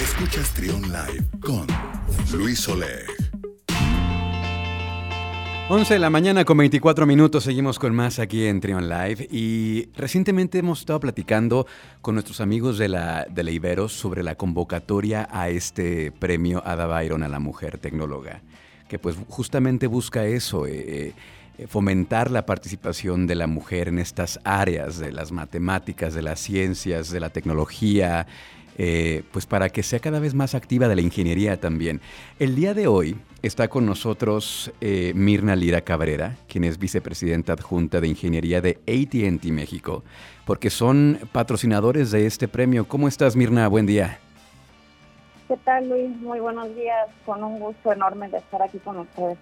Escuchas Trión Live con Luis Oleg. 11 de la mañana con 24 minutos, seguimos con más aquí en Trion Live y recientemente hemos estado platicando con nuestros amigos de la, de la Ibero sobre la convocatoria a este premio Ada Byron a la mujer tecnóloga, que pues justamente busca eso, eh, eh, fomentar la participación de la mujer en estas áreas de las matemáticas, de las ciencias, de la tecnología, eh, pues para que sea cada vez más activa de la ingeniería también. El día de hoy está con nosotros eh, Mirna Lira Cabrera, quien es vicepresidenta adjunta de Ingeniería de ATT México, porque son patrocinadores de este premio. ¿Cómo estás, Mirna? Buen día. ¿Qué tal, Luis? Muy buenos días. Con un gusto enorme de estar aquí con ustedes.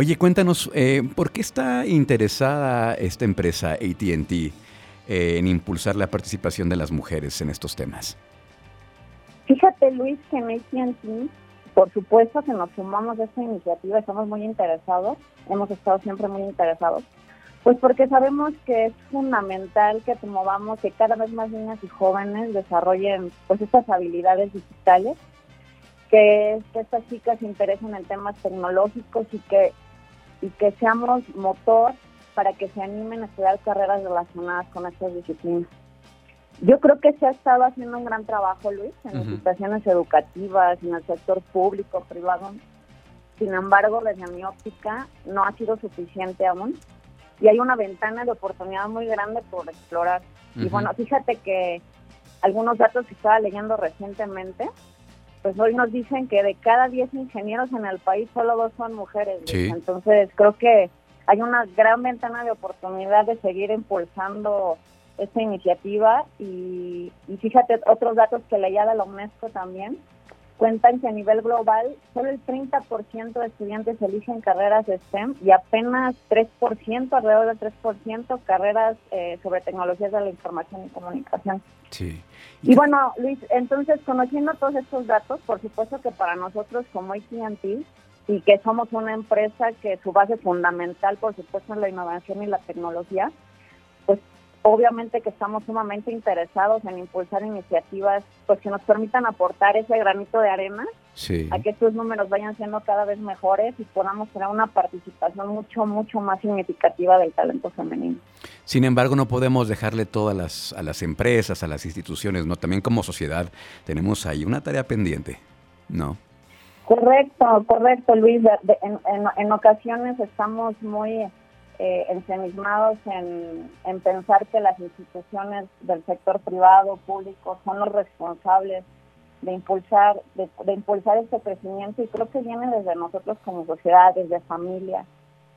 Oye, cuéntanos, eh, ¿por qué está interesada esta empresa ATT en impulsar la participación de las mujeres en estos temas? Fíjate, Luis, que en AT&T, por supuesto que nos sumamos a esta iniciativa, estamos muy interesados, hemos estado siempre muy interesados, pues porque sabemos que es fundamental que promovamos que cada vez más niñas y jóvenes desarrollen pues estas habilidades digitales, que, estas chicas se interesen en temas tecnológicos y que, y que seamos motor para que se animen a estudiar carreras relacionadas con estas disciplinas. Yo creo que se ha estado haciendo un gran trabajo, Luis, en las instituciones educativas, en el sector público, privado. Sin embargo, desde mi óptica, no ha sido suficiente aún. Y hay una ventana de oportunidad muy grande por explorar. Y bueno, fíjate que algunos datos que estaba leyendo recientemente, pues hoy nos dicen que de cada 10 ingenieros en el país, solo dos son mujeres. Entonces, creo que hay una gran ventana de oportunidad de seguir impulsando esta iniciativa y, fíjate otros datos que leía de la UNESCO también cuentan que a nivel global solo el 30% de estudiantes eligen carreras de STEM y apenas 3%, alrededor del 3%, carreras eh, sobre tecnologías de la información y comunicación. Sí. Y bueno, Luis, entonces conociendo todos estos datos, por supuesto que para nosotros como AT&T y que somos una empresa que su base fundamental, por supuesto, es la innovación y la tecnología, obviamente que estamos sumamente interesados en impulsar iniciativas pues que nos permitan aportar ese granito de arena a que estos números vayan siendo cada vez mejores y podamos tener una participación mucho, mucho más significativa del talento femenino. Sin embargo, no podemos dejarle todo a las, a las empresas, a las instituciones, ¿no? También como sociedad tenemos ahí una tarea pendiente, ¿no? Correcto, correcto, Luis. en, en ocasiones estamos muy eh, ensemismados en, pensar que las instituciones del sector privado, público, son los responsables de impulsar, de, impulsar este crecimiento. Y creo que viene desde nosotros como sociedad, desde familia,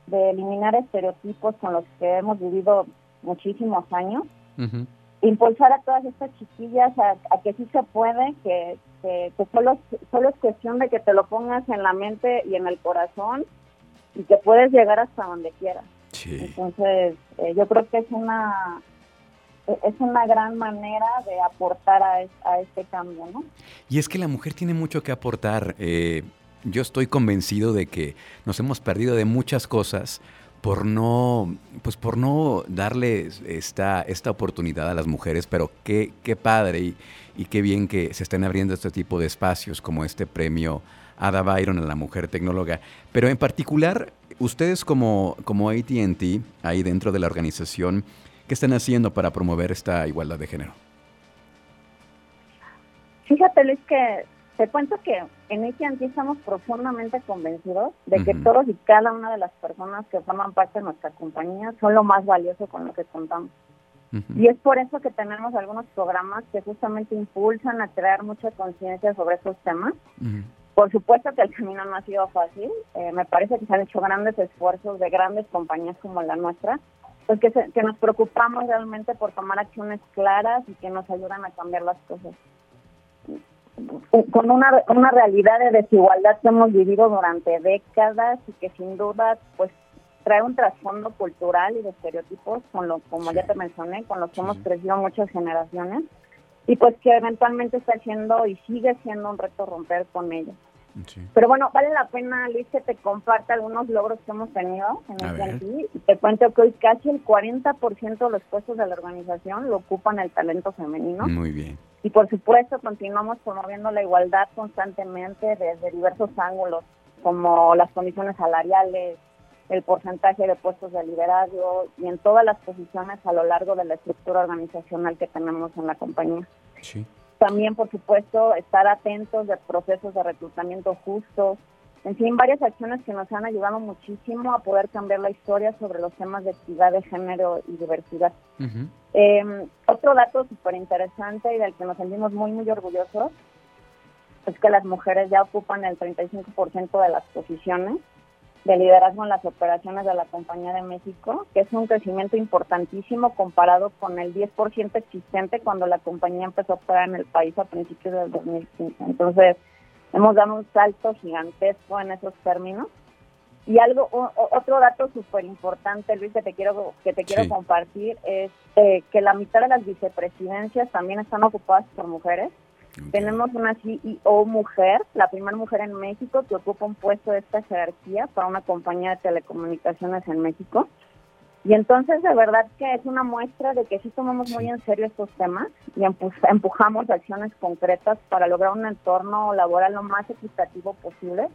de eliminar estereotipos con los que hemos vivido muchísimos años, impulsar a todas estas chiquillas a, que sí se puede, que, que, solo, solo es cuestión de que te lo pongas en la mente y en el corazón y que puedes llegar hasta donde quieras. Entonces, eh, yo creo que es una es una gran manera de aportar a, este cambio, ¿no? Y es que la mujer tiene mucho que aportar. Eh, yo estoy convencido de que nos hemos perdido de muchas cosas por no, pues por no darle esta, esta oportunidad a las mujeres, pero qué, qué padre y, y qué bien que se estén abriendo este tipo de espacios como este premio Ada Byron a la mujer tecnóloga. Pero en particular, ustedes como, como ATT, ahí dentro de la organización, ¿qué están haciendo para promover esta igualdad de género? Fíjate, Luis, que te cuento que en AT&T estamos profundamente convencidos de que todos y cada una de las personas que forman parte de nuestra compañía son lo más valioso con lo que contamos. Y es por eso que tenemos algunos programas que justamente impulsan a crear mucha conciencia sobre esos temas. Por supuesto que el camino no ha sido fácil. Eh, me parece que se han hecho grandes esfuerzos de grandes compañías como la nuestra, pues que, que nos preocupamos realmente por tomar acciones claras y que nos ayudan a cambiar las cosas. Con una, una realidad de desigualdad que hemos vivido durante décadas y que sin duda pues trae un trasfondo cultural y de estereotipos, con lo, como ya te mencioné, con los que hemos crecido muchas generaciones y pues que eventualmente está siendo y sigue siendo un reto romper con ellos. Pero bueno, vale la pena, Luis, que te comparta algunos logros que hemos tenido en el. Y te cuento que hoy casi el 40% de los puestos de la organización lo ocupan el talento femenino. Muy bien. Y por supuesto continuamos promoviendo la igualdad constantemente desde diversos ángulos, como las condiciones salariales, el porcentaje de puestos de liderazgo y en todas las posiciones a lo largo de la estructura organizacional que tenemos en la compañía. También, por supuesto, estar atentos de procesos de reclutamiento justos, en fin, varias acciones que nos han ayudado muchísimo a poder cambiar la historia sobre los temas de equidad de género y diversidad. Em, otro dato súper interesante y del que nos sentimos muy, muy orgullosos es que las mujeres ya ocupan el 35% de las posiciones de liderazgo en las operaciones de la Compañía de México, que es un crecimiento importantísimo comparado con el 10% existente cuando la compañía empezó a operar en el país a principios del 2015. Entonces, hemos dado un salto gigantesco en esos términos. Y algo, otro dato súper importante, Luis, que te quiero, que te quiero compartir es eh, que la mitad de las vicepresidencias también están ocupadas por mujeres. Tenemos una CEO mujer, la primera mujer en México que ocupa un puesto de esta jerarquía para una compañía de telecomunicaciones en México. Y entonces de verdad que es una muestra de que sí tomamos muy en serio estos temas y empujamos acciones concretas para lograr un entorno laboral lo más equitativo posible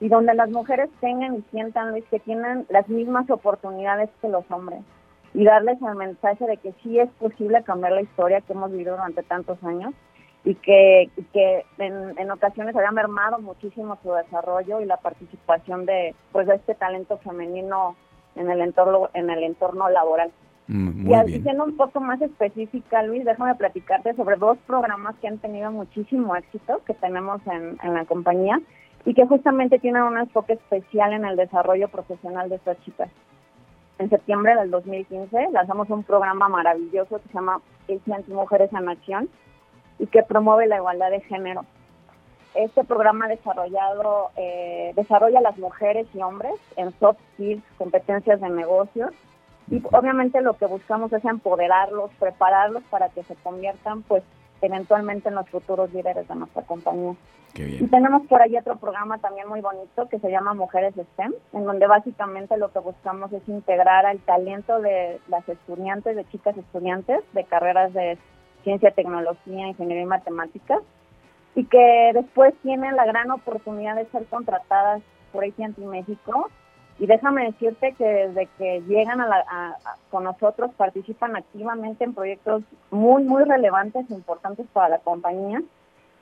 y donde las mujeres tengan y sientan Luis, que tienen las mismas oportunidades que los hombres y darles el mensaje de que sí es posible cambiar la historia que hemos vivido durante tantos años y que, que en, en, ocasiones había mermado muchísimo su desarrollo y la participación de pues de este talento femenino en el entorno, en el entorno laboral. Mm, y así siendo un poco más específica, Luis, déjame platicarte sobre dos programas que han tenido muchísimo éxito que tenemos en, en la compañía y que justamente tienen un enfoque especial en el desarrollo profesional de estas chicas. En septiembre del 2015 lanzamos un programa maravilloso que se llama Mujeres en Acción y que promueve la igualdad de género. Este programa desarrollado eh, desarrolla a las mujeres y hombres en soft skills, competencias de negocios y obviamente lo que buscamos es empoderarlos, prepararlos para que se conviertan pues eventualmente en los futuros líderes de nuestra compañía. Y tenemos por ahí otro programa también muy bonito que se llama Mujeres STEM, en donde básicamente lo que buscamos es integrar al talento de las estudiantes, de chicas estudiantes de carreras de ciencia, tecnología, ingeniería y matemáticas, y que después tienen la gran oportunidad de ser contratadas por AT&T México. Y déjame decirte que desde que llegan a con nosotros participan activamente en proyectos muy, muy relevantes e importantes para la compañía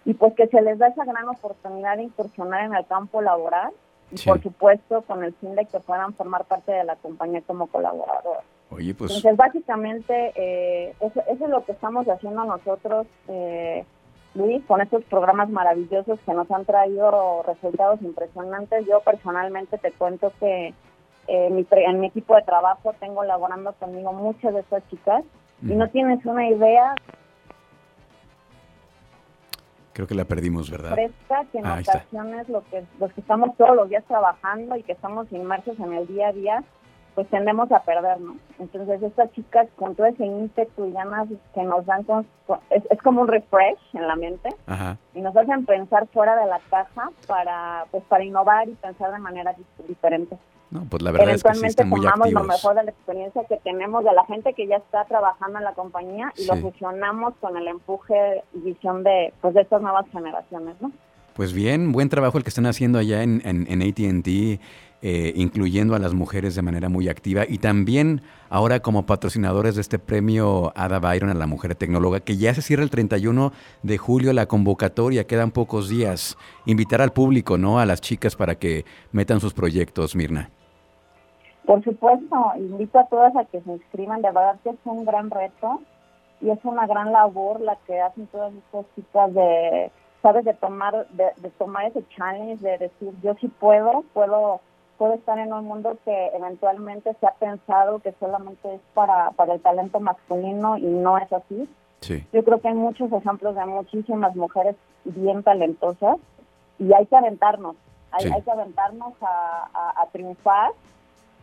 y pues que se les da esa gran oportunidad de incursionar en el campo laboral y por supuesto con el fin de que puedan formar parte de la compañía como colaboradores. Oye, pues... Entonces básicamente eh, eso, es lo que estamos haciendo nosotros. Eh, Luis, con estos programas maravillosos que nos han traído resultados impresionantes. Yo personalmente te cuento que eh, mi, en mi equipo de trabajo tengo laborando conmigo muchas de estas chicas y no tienes una idea. Creo que la perdimos, ¿verdad? Fresca que en ocasiones lo que, los que estamos todos los días trabajando y que estamos inmersos en el día a día, pues tendemos a perdernos. Entonces estas chicas con todo ese ímpetu y ganas que nos dan, es, como un refresh en la mente y nos hacen pensar fuera de la caja para pues para innovar y pensar de manera diferente. No, pues la verdad es que sí están muy tomamos lo mejor de la experiencia que tenemos de la gente que ya está trabajando en la compañía y lo fusionamos con el empuje y visión de pues de estas nuevas generaciones, ¿no? Pues bien, buen trabajo el que están haciendo allá en, en, en ATT eh, incluyendo a las mujeres de manera muy activa y también ahora como patrocinadores de este premio Ada Byron a la mujer tecnóloga, que ya se cierra el 31 de julio la convocatoria, quedan pocos días. Invitar al público, ¿no? A las chicas para que metan sus proyectos, Mirna. Por supuesto, invito a todas a que se inscriban, de verdad que es un gran reto y es una gran labor la que hacen todas estas chicas de sabes de tomar de, de tomar ese challenge de decir yo sí puedo puedo puede estar en un mundo que eventualmente se ha pensado que solamente es para, para el talento masculino y no es así. Yo creo que hay muchos ejemplos de muchísimas mujeres bien talentosas y hay que aventarnos, hay, hay que aventarnos a, a triunfar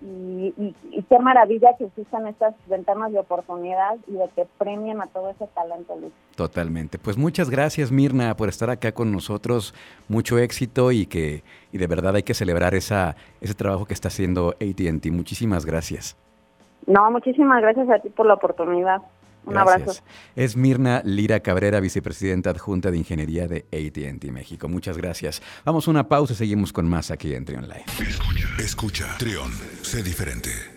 y, y, qué maravilla que existan estas ventanas de oportunidad y de que premien a todo ese talento, Luis. Totalmente. Pues muchas gracias, Mirna, por estar acá con nosotros. Mucho éxito y que y de verdad hay que celebrar esa, ese trabajo que está haciendo AT&T. Muchísimas gracias. No, muchísimas gracias a ti por la oportunidad. Un abrazo. Es Mirna Lira Cabrera, vicepresidenta adjunta de Ingeniería de ATT México. Muchas gracias. Vamos a una pausa y seguimos con más aquí en Trion Live. Escucha, escucha. Trion, sé diferente.